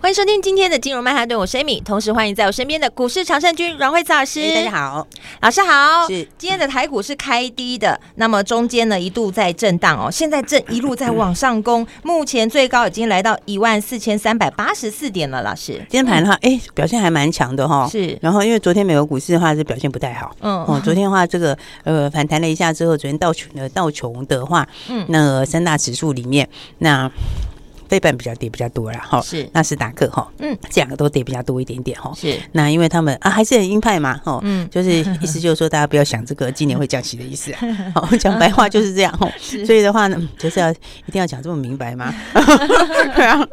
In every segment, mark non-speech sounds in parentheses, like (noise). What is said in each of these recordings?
欢迎收听今天的金融曼哈顿，我是 Amy，同时欢迎在我身边的股市常胜军阮惠慈老师。大家好，老师好。是今天的台股是开低的，那么中间呢一度在震荡哦，现在正一路在往上攻，(laughs) 目前最高已经来到一万四千三百八十四点了。老师，今天盘的话，哎、嗯，表现还蛮强的哈。是，然后因为昨天美国股市的话是表现不太好，嗯，哦，昨天的话这个呃反弹了一下之后，昨天道琼的道琼的话，嗯，那个三大指数里面那。费半比较跌比较多了哈，是。纳斯达克哈，嗯，这两个都跌比较多一点点哈，是。那因为他们啊还是很鹰派嘛哈，嗯，就是意思就是说大家不要想这个今年会降息的意思，(laughs) 好讲白话就是这样哈，(laughs) 所以的话呢就是要一定要讲这么明白吗？对啊，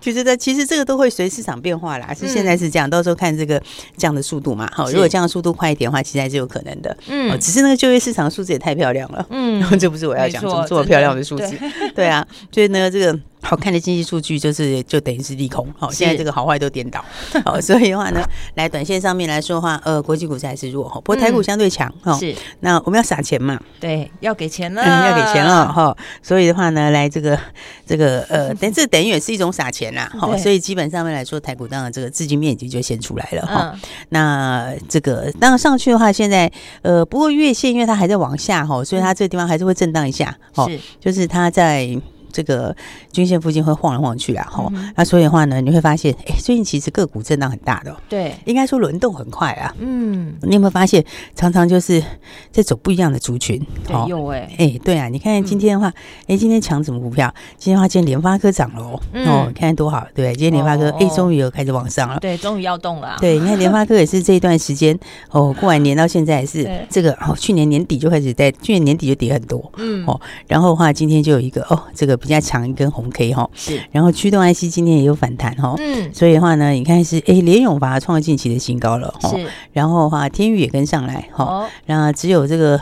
其实的其实这个都会随市场变化啦，是现在是这样，到时候看这个降的速度嘛，好，如果降的速度快一点的话，其实还是有可能的，嗯，只是那个就业市场数字也太漂亮了，嗯，(laughs) 这不是我要讲，怎么这么漂亮的数字，对啊，所以呢。那这个好看的经济数据就是就等于是利空，好，现在这个好坏都颠倒，好，所以的话呢，来短线上面来说的话，呃，国际股市还是弱哈，不过台股相对强哈，是，那我们要撒钱嘛，对，要给钱了，要给钱了哈，所以的话呢，来这个这个呃，等这等于也是一种撒钱啦，好，所以基本上面来说，台股当然这个资金面积就先出来了哈，那这个当然上去的话，现在呃，不过月线因为它还在往下哈，所以它这个地方还是会震荡一下，是，就是它在。这个均线附近会晃来晃去啊，哈、嗯，那所以的话呢，你会发现，哎，最近其实个股震荡很大的，对，应该说轮动很快啊，嗯，你有没有发现，常常就是在走不一样的族群，哦，有哎，哎，对啊，你看今天的话，哎、嗯，今天抢什么股票？今天的话，今天联发科涨了哦，嗯、哦，看多好，对，今天联发科，哎、哦，终于有开始往上了，对，终于要动了，对，你看联发科也是这一段时间，(laughs) 哦，过完年到现在也是这个，哦，去年年底就开始在，去年年底就跌很多，嗯，哦，然后的话，今天就有一个，哦，这个。比较强一根红 K 哈，是，然后驱动 IC 今天也有反弹哈，嗯，所以的话呢，你看是哎，联咏把它创近期的新高了哈，是，然后的话天宇也跟上来哈，然后只有这个。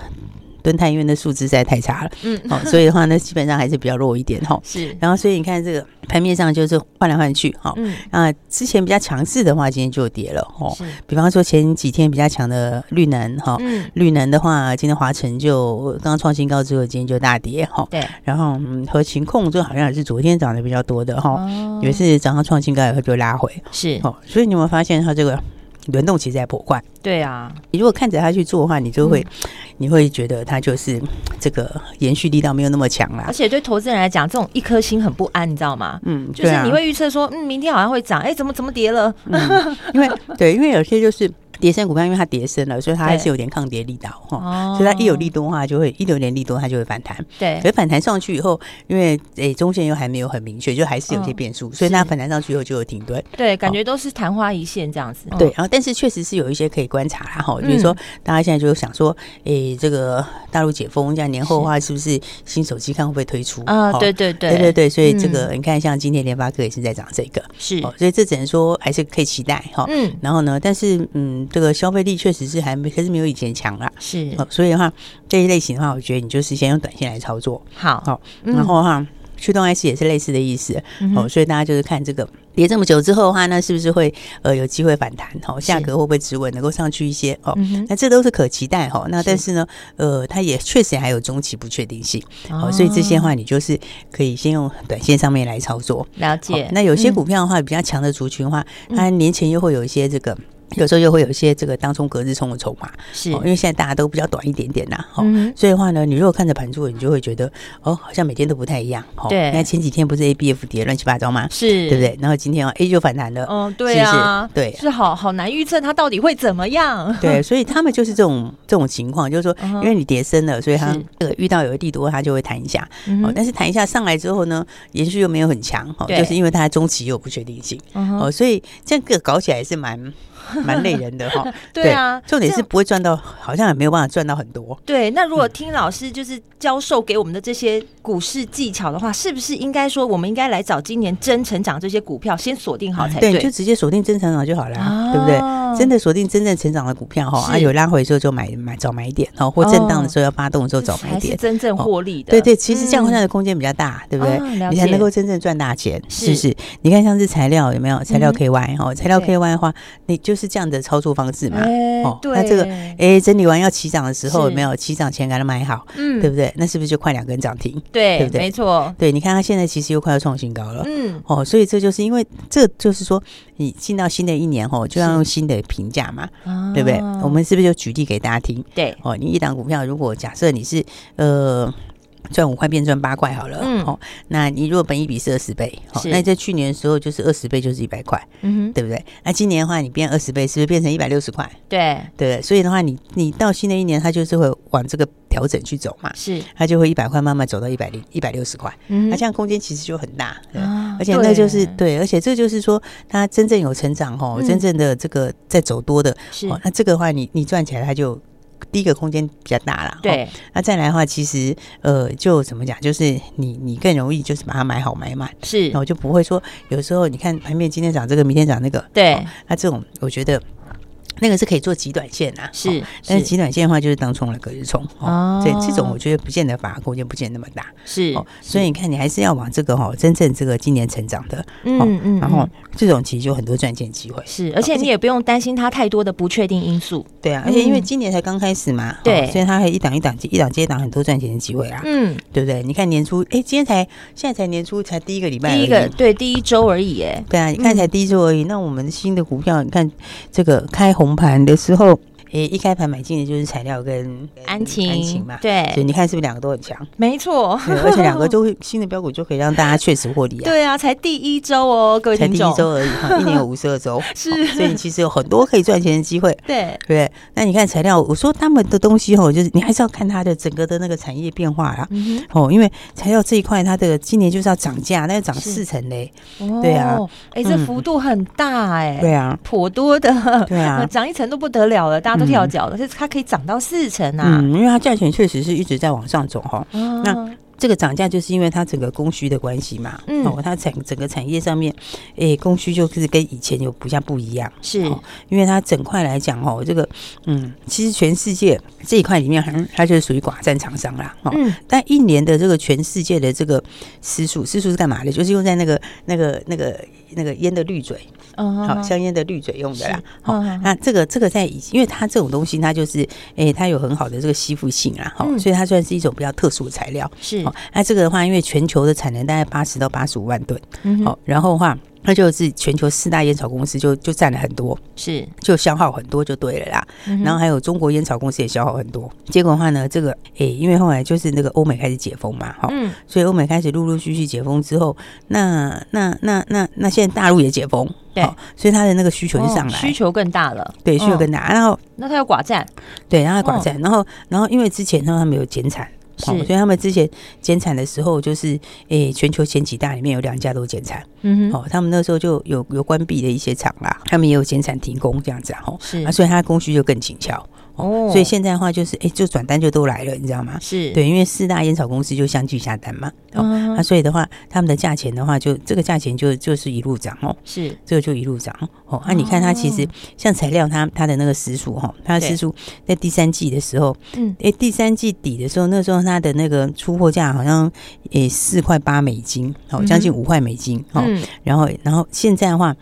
敦泰因为的数字实在太差了，嗯，好，所以的话呢，基本上还是比较弱一点哈。是，然后所以你看这个盘面上就是换来换去，哈，嗯，啊，之前比较强势的话，今天就跌了，哦。是，比方说前几天比较强的绿能，哈，嗯，绿能的话，今天华晨就刚刚创新高之后，今天就大跌，哈。对，然后嗯，合勤控这好像也是昨天涨得比较多的，哈，也是早上创新高以后就拉回，是，哦，所以你有没有发现它这个？轮动其实还颇快，对啊，你如果看着他去做的话，你就会，嗯、你会觉得他就是这个延续力道没有那么强啦。而且对投资人来讲，这种一颗心很不安，你知道吗？嗯，就是你会预测说，嗯，明天好像会涨，哎，怎么怎么跌了？嗯、因为对，因为有些就是。跌升股票，因为它跌升了，所以它还是有点抗跌力道哈。所以它一有利多的话，就会一有点利多，它就会反弹。对，可是反弹上去以后，因为诶中线又还没有很明确，就还是有些变数，所以它反弹上去以后就有停顿。对，感觉都是昙花一现这样子。对，然后但是确实是有一些可以观察啦哈，比如说大家现在就想说，诶这个大陆解封，这样年后的话是。不是新手机看会不会推出？啊？对对对。对对对，所以这个你看，像今天联发科也是在涨这个，是，所以这只能说还是可以期待哈。嗯，然后呢，但是嗯，这个消费力。确实是还没，可是没有以前强了。是，所以的话，这一类型的话，我觉得你就是先用短线来操作。好，好，然后哈，驱动 IC 也是类似的意思。哦，所以大家就是看这个跌这么久之后的话，那是不是会呃有机会反弹？哦，价格会不会止稳，能够上去一些？哦，那这都是可期待。哈，那但是呢，呃，它也确实还有中期不确定性。哦，所以这些话你就是可以先用短线上面来操作。了解。那有些股票的话，比较强的族群的话，它年前又会有一些这个。有时候又会有一些这个当冲隔日冲的筹码，是，因为现在大家都比较短一点点呐，哈，所以的话呢，你如果看着盘柱，你就会觉得哦，好像每天都不太一样，对。那前几天不是 A B F 跌乱七八糟吗？是，对不对？然后今天啊 A 就反弹了，哦，对啊，对，是好好难预测它到底会怎么样。对，所以他们就是这种这种情况，就是说，因为你跌深了，所以它这个遇到有一地多，它就会弹一下，哦，但是弹一下上来之后呢，延续又没有很强，哦，就是因为它中期有不确定性，哦，所以这个搞起来是蛮。(laughs) 蛮累人的哈，(laughs) 对啊，重点是不会赚到，好像也没有办法赚到很多。对，那如果听老师就是教授给我们的这些股市技巧的话，是不是应该说我们应该来找今年真成长这些股票先锁定好才对？对，就直接锁定真成长就好了，对不对？真的锁定真正成长的股票哈，啊有拉回的时候就买买早买一点哦，或震荡的时候要发动的时候早买一点，真正获利的。对对，其实这样的空间比较大，对不对？你才能够真正赚大钱，是不是？你看像是材料有没有？材料 KY 哦，材料 KY 的话，你就是这样的操作方式嘛。哦，那这个哎整理完要起涨的时候有没有？起涨前给它买好，嗯，对不对？那是不是就快两根涨停？对，对不对？没错。对，你看它现在其实又快要创新高了，嗯，哦，所以这就是因为这就是说，你进到新的一年哦，就要用新的评价嘛，对不对？我们是不是就举例给大家听？对，哦，你一档股票，如果假设你是呃。赚五块变赚八块好了，嗯，哦，那你如果本一比是二十倍，好，那在去年的时候就是二十倍就是一百块，嗯哼，对不对？那今年的话，你变二十倍，是不是变成一百六十块？对，对，所以的话，你你到新的一年，它就是会往这个调整去走嘛，是，它就会一百块慢慢走到一百零一百六十块，嗯，那这样空间其实就很大，对，而且那就是对，而且这就是说，它真正有成长哦，真正的这个在走多的，哦，那这个的话，你你赚起来它就。第一个空间比较大了，对。那再来的话，其实呃，就怎么讲，就是你你更容易就是把它买好买满，是。然后就不会说有时候你看盘面今天涨这个，明天涨那个，对。那这种我觉得。那个是可以做极短线呐，是，但是极短线的话就是当冲了隔日冲哦，所以这种我觉得不见得反而空间不见那么大，是，所以你看你还是要往这个哈真正这个今年成长的，嗯嗯，然后这种其实就很多赚钱机会，是，而且你也不用担心它太多的不确定因素，对啊，而且因为今年才刚开始嘛，对，所以它还一档一档一档接档很多赚钱的机会啊，嗯，对不对？你看年初，哎，今天才现在才年初才第一个礼拜，第一个对第一周而已，哎，对啊，你看才第一周而已，那我们新的股票，你看这个开红红盘的时候。诶，一开盘买进的就是材料跟安晴，安晴嘛，对，所以你看是不是两个都很强？没错，而且两个都会新的标股就可以让大家确实获利啊。(laughs) 对啊，才第一周哦，各位才第一周而已哈，一年有五十二周，(laughs) 是，所以其实有很多可以赚钱的机会。对对，那你看材料，我说他们的东西哦，就是你还是要看它的整个的那个产业变化啦。哦，因为材料这一块，它的今年就是要涨价，那要涨四成嘞。对啊，哎，这幅度很大哎。对啊，颇多的。对啊，涨一成都不得了了，大家都跳脚了。它可以涨到四成啊！嗯，因为它价钱确实是一直在往上走哈。哦、那这个涨价就是因为它整个供需的关系嘛。嗯，哦，它整整个产业上面，诶、欸，供需就是跟以前有不像不一样。是，因为它整块来讲哦，这个嗯，其实全世界这一块里面，它它就是属于寡占厂商啦。哦，嗯，但一年的这个全世界的这个私数，私数是干嘛的？就是用在那个那个那个那个烟的滤嘴。好，香烟的滤嘴用的啦。好，那这个这个在以，因为它这种东西，它就是，诶，它有很好的这个吸附性啊，好，所以它算是一种比较特殊的材料。是，那这个的话，因为全球的产能大概八十到八十五万吨，好，然后的话。那就是全球四大烟草公司就就占了很多，是就消耗很多就对了啦。嗯、然后还有中国烟草公司也消耗很多。结果的话呢，这个诶、欸，因为后来就是那个欧美开始解封嘛，哈，嗯，所以欧美开始陆陆续续解封之后，那那那那那现在大陆也解封，对，所以它的那个需求就上来，哦、需求更大了，对，需求更大。然后那它有寡占，对，然后寡占，然后然后因为之前呢，他们有减产。是，所以他们之前减产的时候，就是诶、欸，全球前几大里面有两家都减产，嗯哼，哦，他们那时候就有有关闭的一些厂啦，他们也有减产停工这样子，吼，是。啊，所以它的供需就更紧俏。哦，所以现在的话就是，哎，就转单就都来了，你知道吗？是。对，因为四大烟草公司就相继下单嘛。哦，那所以的话，他们的价钱的话，就这个价钱就就是一路涨哦。是，这个就一路涨哦。那你看它其实像材料，它它的那个时数哈，它的时数在第三季的时候，嗯，哎，第三季底的时候，那时候它的那个出货价好像诶四块八美金，哦，将近五块美金，哦，然后然后现在的话，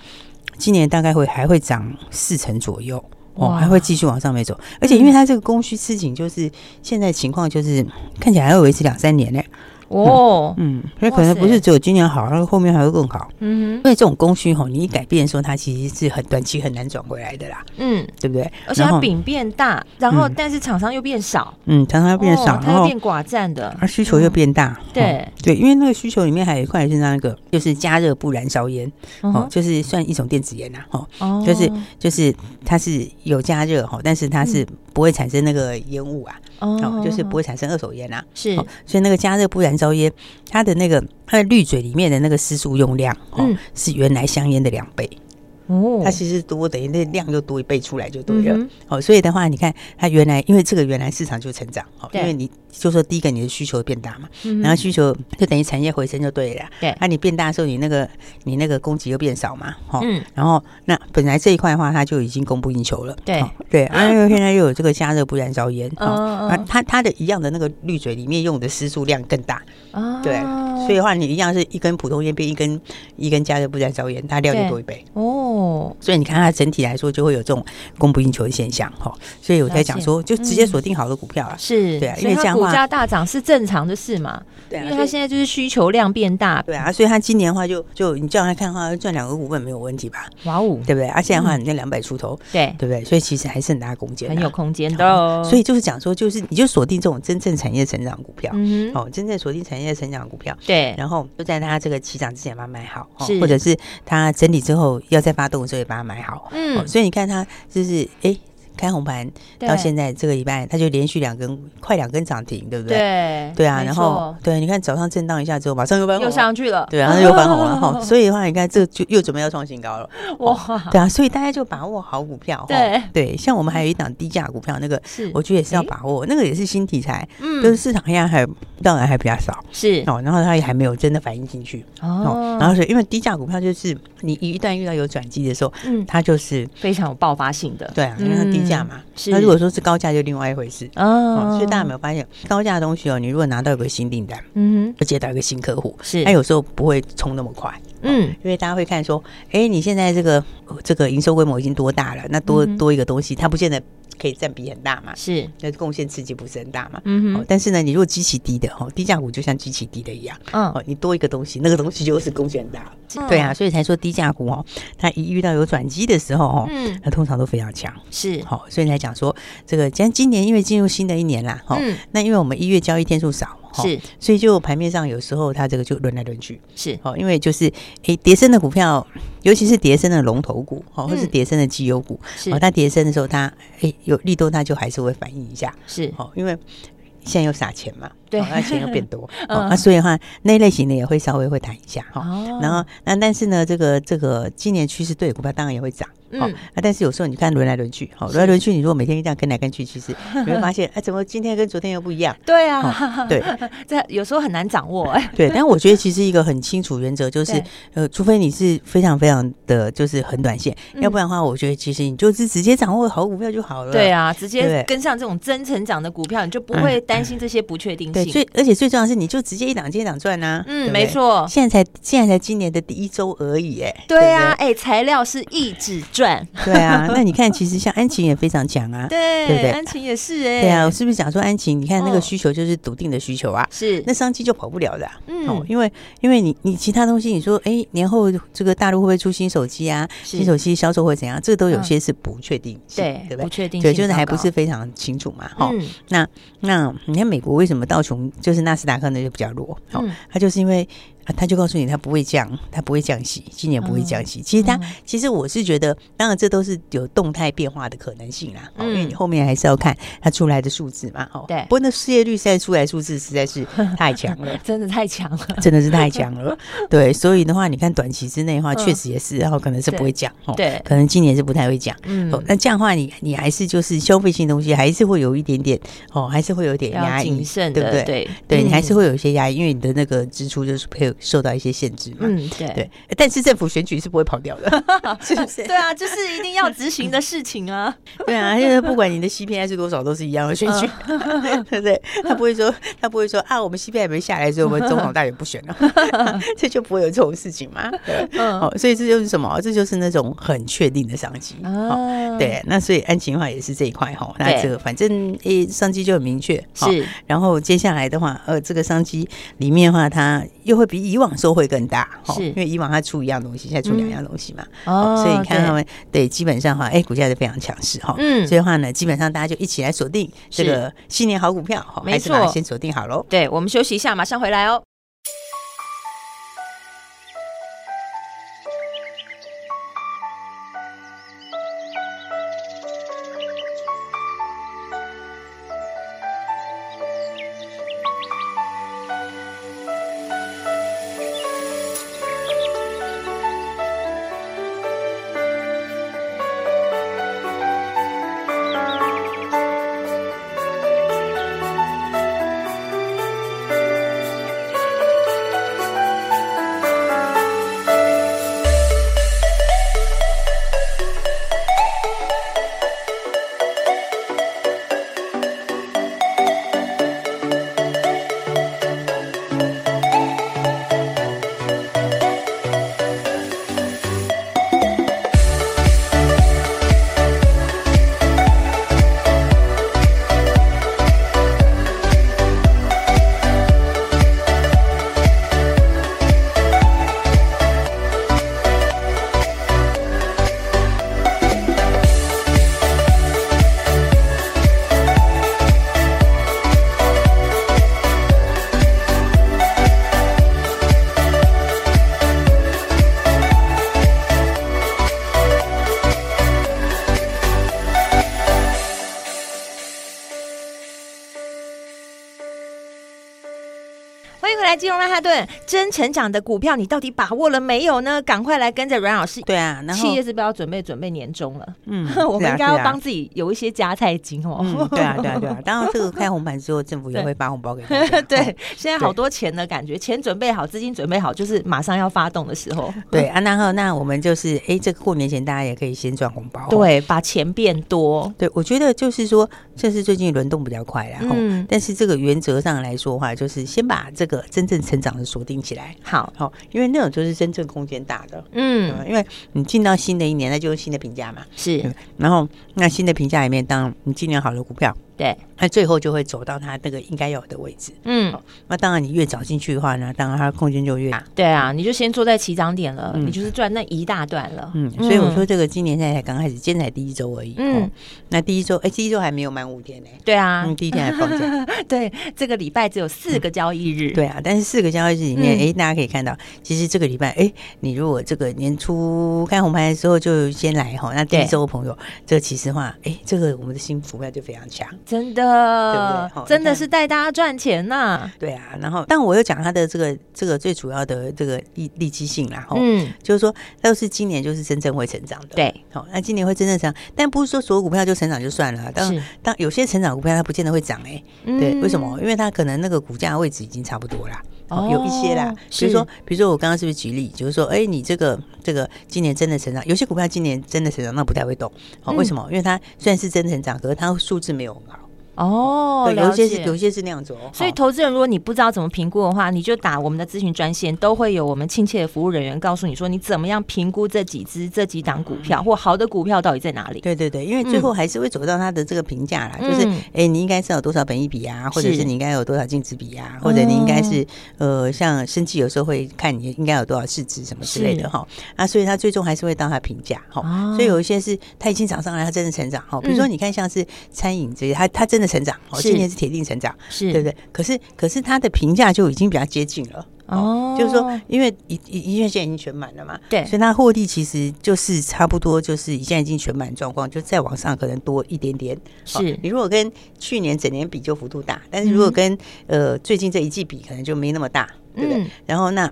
今年大概会还会涨四成左右。哦，还会继续往上面走，而且因为它这个供需吃紧，就是现在情况就是看起来还会维持两三年呢。哦，嗯，所以可能不是只有今年好，然后后面还会更好。嗯哼，因为这种供需吼，你一改变说它其实是很短期很难转回来的啦。嗯，对不对？而且它饼变大，然后但是厂商又变少。嗯，厂商又变少，它又变寡占的，而需求又变大。对对，因为那个需求里面还有一块是那个，就是加热不燃烧烟，哦，就是算一种电子烟呐，哦，就是就是它是有加热哈，但是它是不会产生那个烟雾啊，哦，就是不会产生二手烟啊。是，所以那个加热不燃烧烟，它的那个它的滤嘴里面的那个湿素用量，哦，是原来香烟的两倍。哦，它其实多，等于那量又多一倍出来就对了。哦，所以的话，你看它原来因为这个原来市场就成长，哦，因为你就说第一个你的需求变大嘛，嗯、然后需求就等于产业回升就对了。对，那、啊、你变大的时候，你那个你那个供给又变少嘛，哈、嗯，然后那本来这一块的话，它就已经供不应求了。对。对，啊，因为现在又有这个加热不燃烧烟，啊、它它的一样的那个滤嘴里面用的湿数量更大，哦，对，所以的话你一样是一根普通烟变一根一根加热不燃烧烟，它量就多一倍。哦，所以你看它整体来说就会有这种供不应求的现象，哈，所以我在讲说就直接锁定好的股票啊，是对啊，因为这样的话。价大涨是正常的事嘛？对啊，因为它现在就是需求量变大，对啊，所以它今年的话就就你这样来看的话，赚两个股本没有问题吧？哇哦，对不对？啊现在的话，你那两百出头，对对不对？所以其实还是很大空间，很有空间的。所以就是讲说，就是你就锁定这种真正产业成长股票，哦，真正锁定产业成长股票，对，然后就在它这个起涨之前把它买好，或者是它整理之后要再发动的时候也把它买好，嗯，所以你看它就是哎。开红盘到现在这个礼拜，它就连续两根快两根涨停，对不对？对对啊，然后对，你看早上震荡一下之后，马上又翻红，又上去了，对，然后又翻红了哈。所以的话，你看这就又准备要创新高了，(laughs) 哇！对啊，所以大家就把握好股票，对。对。像我们还有一档低价股票，那个是。我觉得也是要把握，那个也是新题材，嗯，就是市场现在还当然还比较少，是。哦，然后它也还没有真的反映进去。哦。然后是因为低价股票就是你一旦遇到有转机的时候，嗯，它就是非常有爆发性的，对啊，因为它低。价嘛，那如果说是高价，就另外一回事哦。所以大家有没有发现，高价的东西哦，你如果拿到一个新订单，嗯，接到一个新客户，是，他有时候不会冲那么快，嗯，因为大家会看说，哎，你现在这个这个营收规模已经多大了？那多多一个东西，它不见得。可以占比很大嘛？是，那贡献刺激不是很大嘛？嗯哼。但是呢，你如果基期低的哦，低价股就像基期低的一样，嗯，哦，你多一个东西，那个东西就是贡献很大。对啊，所以才说低价股哦，它一遇到有转机的时候哦，嗯，它通常都非常强。是，好，所以才讲说这个，今今年因为进入新的一年啦，哈，那因为我们一月交易天数少。是，所以就盘面上有时候它这个就轮来轮去，是。哦，因为就是诶，跌升的股票，尤其是跌升的龙头股，哦，或是跌升的绩优股，是。哦，它跌升的时候，它诶有利多，它就还是会反映一下，是。哦，因为现在又撒钱嘛。对，那钱又变多，(laughs) 那所以的话，那类型的也会稍微会弹一下哈。然后那但是呢，这个这个今年趋势对股票当然也会涨，嗯，但是有时候你看轮来轮去，好轮来轮去，你如果每天这样跟来跟去，其实 (laughs) 你会发现，哎，怎么今天跟昨天又不一样？对啊，(laughs) 对，这有时候很难掌握哎。对，但我觉得其实一个很清楚原则就是，呃，除非你是非常非常的就是很短线，要不然的话，我觉得其实你就是直接掌握好股票就好了。对啊，直接跟上这种真成长的股票，你就不会担心这些不确定性。最而且最重要的是，你就直接一档接一档赚啊。嗯，没错。现在才现在才今年的第一周而已，哎。对啊，哎，材料是一直赚。(laughs) 对啊，那你看，其实像安晴也非常强啊。(laughs) 对，对不对？安晴也是哎。对啊，我是不是讲说安晴？你看那个需求就是笃定的需求啊。是。那商机就跑不了的。嗯。因为因为你你其他东西，你说哎，年后这个大陆会不会出新手机啊？新手机销售会怎样？这都有些是不确定性，对，对不对？不确定性。对，就是还不是非常清楚嘛。哈。那那你看美国为什么道琼就是纳斯达克呢就比较弱，好、嗯，它就是因为。啊，他就告诉你，他不会降，他不会降息，今年不会降息。其实他，其实我是觉得，当然这都是有动态变化的可能性啦。因为你后面还是要看它出来的数字嘛。哦，对。不过那失业率现在出来数字实在是太强了，(laughs) 真的太强了，真的是太强了。(laughs) 对，所以的话，你看短期之内的话，确实也是，然后可能是不会降。哦对，可能今年是不太会降。嗯。那这样的话，你你还是就是消费性东西还是会有一点点哦，还是会有点压抑，对不对？对，对你还是会有一些压抑，因为你的那个支出就是配。受到一些限制嘛，嗯，对对，但是政府选举是不会跑掉的，(laughs) 是不是？(laughs) 对啊，就是一定要执行的事情啊。(laughs) 对啊，因为不管你的 CPI 是多少，都是一样的选举，对不对？他不会说，他不会说啊，我们 CPI 没下来，所以我们总统大选不选了，这就不会有这种事情嘛。对，哦，所以这就是什么？这就是那种很确定的商机。哦，对，那所以安勤的话也是这一块哈。那这个反正诶，商机就很明确，是。然后接下来的话，呃，这个商机里面的话，它又会比以往收会更大，哈因为以往它出一样东西，现在出两样东西嘛，哦，所以你看他们对基本上哈，哎，股价是非常强势哈，嗯，所以的话呢，基本上大家就一起来锁定这个新年好股票，没错，先锁定好喽。对，我们休息一下，马上回来哦。曼哈顿。真成长的股票，你到底把握了没有呢？赶快来跟着阮老师。对啊，然后企业是不是要准备准备年终了？嗯，(laughs) 我们应该要帮自己有一些加菜金哦。嗯、对啊，对啊，对啊。当然，这个开红盘之后，政府也会发红包给大家。对，现在好多钱的感觉，钱准备好，资金准备好，就是马上要发动的时候。对啊，然后那我们就是，哎，这个过年前大家也可以先赚红包。对，把钱变多。对，我觉得就是说，这是最近轮动比较快然后。但是这个原则上来说的话，就是先把这个真正成长的锁定起来。好好，因为那种就是真正空间大的。嗯。因为你进到新的一年，那就是新的评价嘛。是。然后，那新的评价里面，当你今年好的股票。对，那最后就会走到它那个应该有的位置。嗯，那当然你越早进去的话呢，当然它空间就越大。对啊，你就先坐在起涨点了，你就是赚那一大段了。嗯，所以我说这个今年现在才刚开始，今天才第一周而已。嗯，那第一周，哎，第一周还没有满五天呢。对啊，第一天还放假。(laughs) 对，这个礼拜只有四个交易日。对啊，但是四个交易日里面，哎，大家可以看到，其实这个礼拜，哎，你如果这个年初开红盘的时候就先来哈，那第一周的朋友，这其实话，哎，这个我们的新股票就非常强，真的。对不对？真的是带大家赚钱呐！对啊，然后，但我又讲它的这个这个最主要的这个利利基性啦，嗯，就是说，要是今年就是真正会成长的，对，好，那今年会真正成长，但不是说所有股票就成长就算了，当当有些成长股票它不见得会涨哎，对，为什么？因为它可能那个股价位置已经差不多了，哦，有一些啦，比如说，比如说我刚刚是不是举例，就是说，哎，你这个这个今年真的成长，有些股票今年真的成长，那不太会动，好，为什么？因为它虽然是真成长，可是它数字没有很好。哦，对，有些是有些是那样子哦。所以投资人，如果你不知道怎么评估的话，你就打我们的咨询专线，都会有我们亲切的服务人员告诉你说，你怎么样评估这几只、这几档股票或好的股票到底在哪里？对对对，因为最后还是会走到他的这个评价啦，就是哎，你应该是有多少本益比啊，或者是你应该有多少净值比啊，或者你应该是呃，像生技有时候会看你应该有多少市值什么之类的哈。那所以他最终还是会到他评价哈。所以有一些是他已经涨上来，他真的成长哈。比如说你看像是餐饮这些，他他真的成长，哦，今年。是铁定成长，是对不对？可是，可是它的评价就已经比较接近了哦。就是说，因为医医院现在已经全满了嘛，对，所以它获利其实就是差不多，就是现在已经全满状况，就再往上可能多一点点。是你如果跟去年整年比，就幅度大；但是如果跟呃最近这一季比，可能就没那么大，对不对？然后那。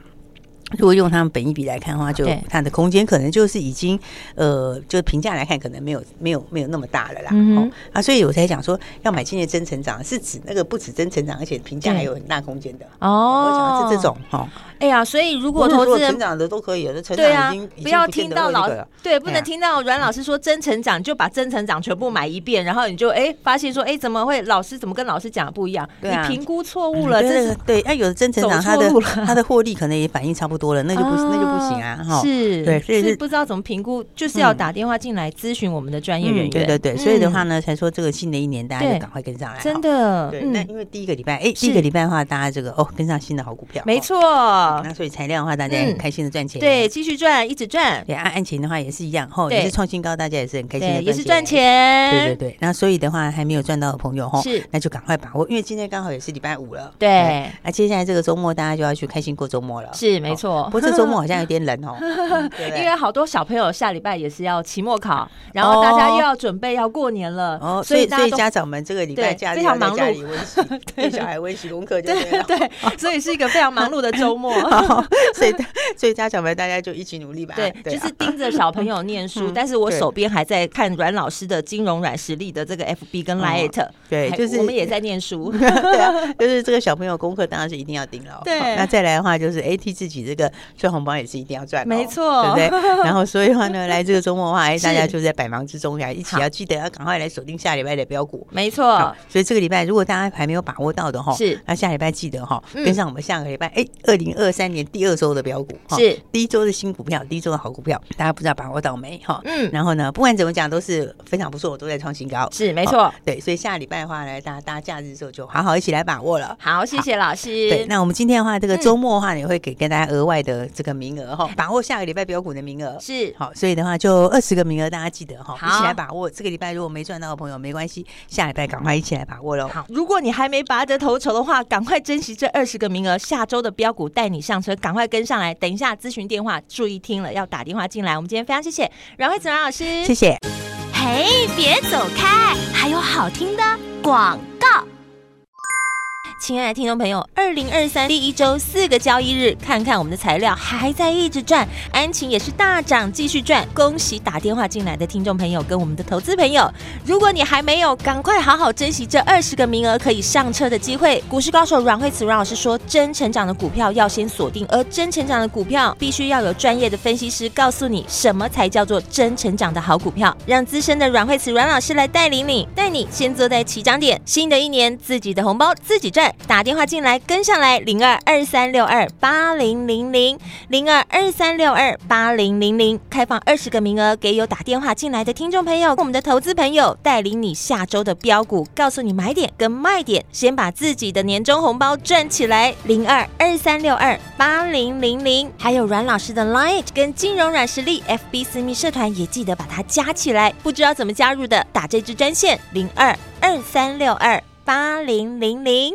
如果用他们本一比来看的话，就它的空间可能就是已经，呃，就评价来看，可能没有没有没有那么大了啦。嗯、哦，啊，所以我才讲说，要买今年真成长，是指那个不止真成长，而且评价还有很大空间的。哦，我讲的是这种哈。哦哎呀，所以如果投资人成长的都可以，有的成长已经不要听到老对，不能听到阮老师说真成长就把真成长全部买一遍，然后你就哎发现说哎怎么会老师怎么跟老师讲的不一样？你评估错误了，这是对。哎，有的真成长，他的他的获利可能也反应差不多了，那就不那就不行啊！哈，是，对，所以是不知道怎么评估，就是要打电话进来咨询我们的专业人员。对对对，所以的话呢，才说这个新的一年大家就赶快跟上来。真的，对，那因为第一个礼拜，哎，第一个礼拜的话，大家这个哦跟上新的好股票，没错。那所以材料的话。大家很开心的赚钱，对，继续赚，一直赚。对，按按钱的话也是一样，吼，也是创新高，大家也是很开心的，也是赚钱。对对对，那所以的话还没有赚到的朋友，吼，是，那就赶快把握，因为今天刚好也是礼拜五了。对，那接下来这个周末大家就要去开心过周末了。是，没错。不过这周末好像有点冷哦，(laughs) 因为好多小朋友下礼拜也是要期末考，然后大家又要准备要过年了，哦，所以所以家长们这个礼拜假非常忙碌，(laughs) 对小孩温习 (laughs) 功课，对对，所以是一个非常忙碌的周末。(laughs) 所以所以家长们，大家就一起努力吧。对，就是盯着小朋友念书，但是我手边还在看阮老师的金融软实力的这个 FB 跟 Lite。对，就是我们也在念书。(laughs) 对啊，就是这个小朋友功课当然是一定要盯了。对，那再来的话就是 AT 自己这个赚红包也是一定要赚。没错，对不对？(laughs) 然后所以的话呢，来这个周末的话，哎，大家就在百忙之中呀，一起要记得要赶快来锁定下礼拜的标股。没错，所以这个礼拜如果大家还没有把握到的哈，是那下礼拜记得哈，跟上我们下个礼拜哎，二零二三年第二周的标股是。第一周的新股票，第一周的好股票，大家不知道把握到没？哈，嗯，然后呢，不管怎么讲都是非常不错，都在创新高，是没错，对，所以下礼拜的话呢，大家大家假日的时候就好好一起来把握了。好，谢谢老师。对，那我们今天的话，这个周末的话，也会给跟大家额外的这个名额哈，把握下个礼拜标股的名额是好，所以的话就二十个名额，大家记得哈，一起来把握。这个礼拜如果没赚到的朋友没关系，下礼拜赶快一起来把握喽。好，如果你还没拔得头筹的话，赶快珍惜这二十个名额，下周的标股带你上车，赶快跟上来。等一下咨询电话。注意听了，要打电话进来。我们今天非常谢谢阮慧子阮老师，谢谢。嘿，别走开，还有好听的广告。亲爱的听众朋友，二零二三第一周四个交易日，看看我们的材料还在一直赚，安晴也是大涨，继续赚。恭喜打电话进来的听众朋友跟我们的投资朋友，如果你还没有，赶快好好珍惜这二十个名额可以上车的机会。股市高手阮慧慈阮老师说，真成长的股票要先锁定，而真成长的股票必须要有专业的分析师告诉你什么才叫做真成长的好股票。让资深的阮慧慈阮老师来带领你，带你先坐在起涨点。新的一年，自己的红包自己赚。打电话进来跟上来，零二二三六二八零零零零二二三六二八零零零，开放二十个名额给有打电话进来的听众朋友，我们的投资朋友带领你下周的标股，告诉你买点跟卖点，先把自己的年终红包赚起来。零二二三六二八零零零，还有阮老师的 Line 跟金融软实力 FB 私密社团也记得把它加起来。不知道怎么加入的，打这支专线零二二三六二八零零零。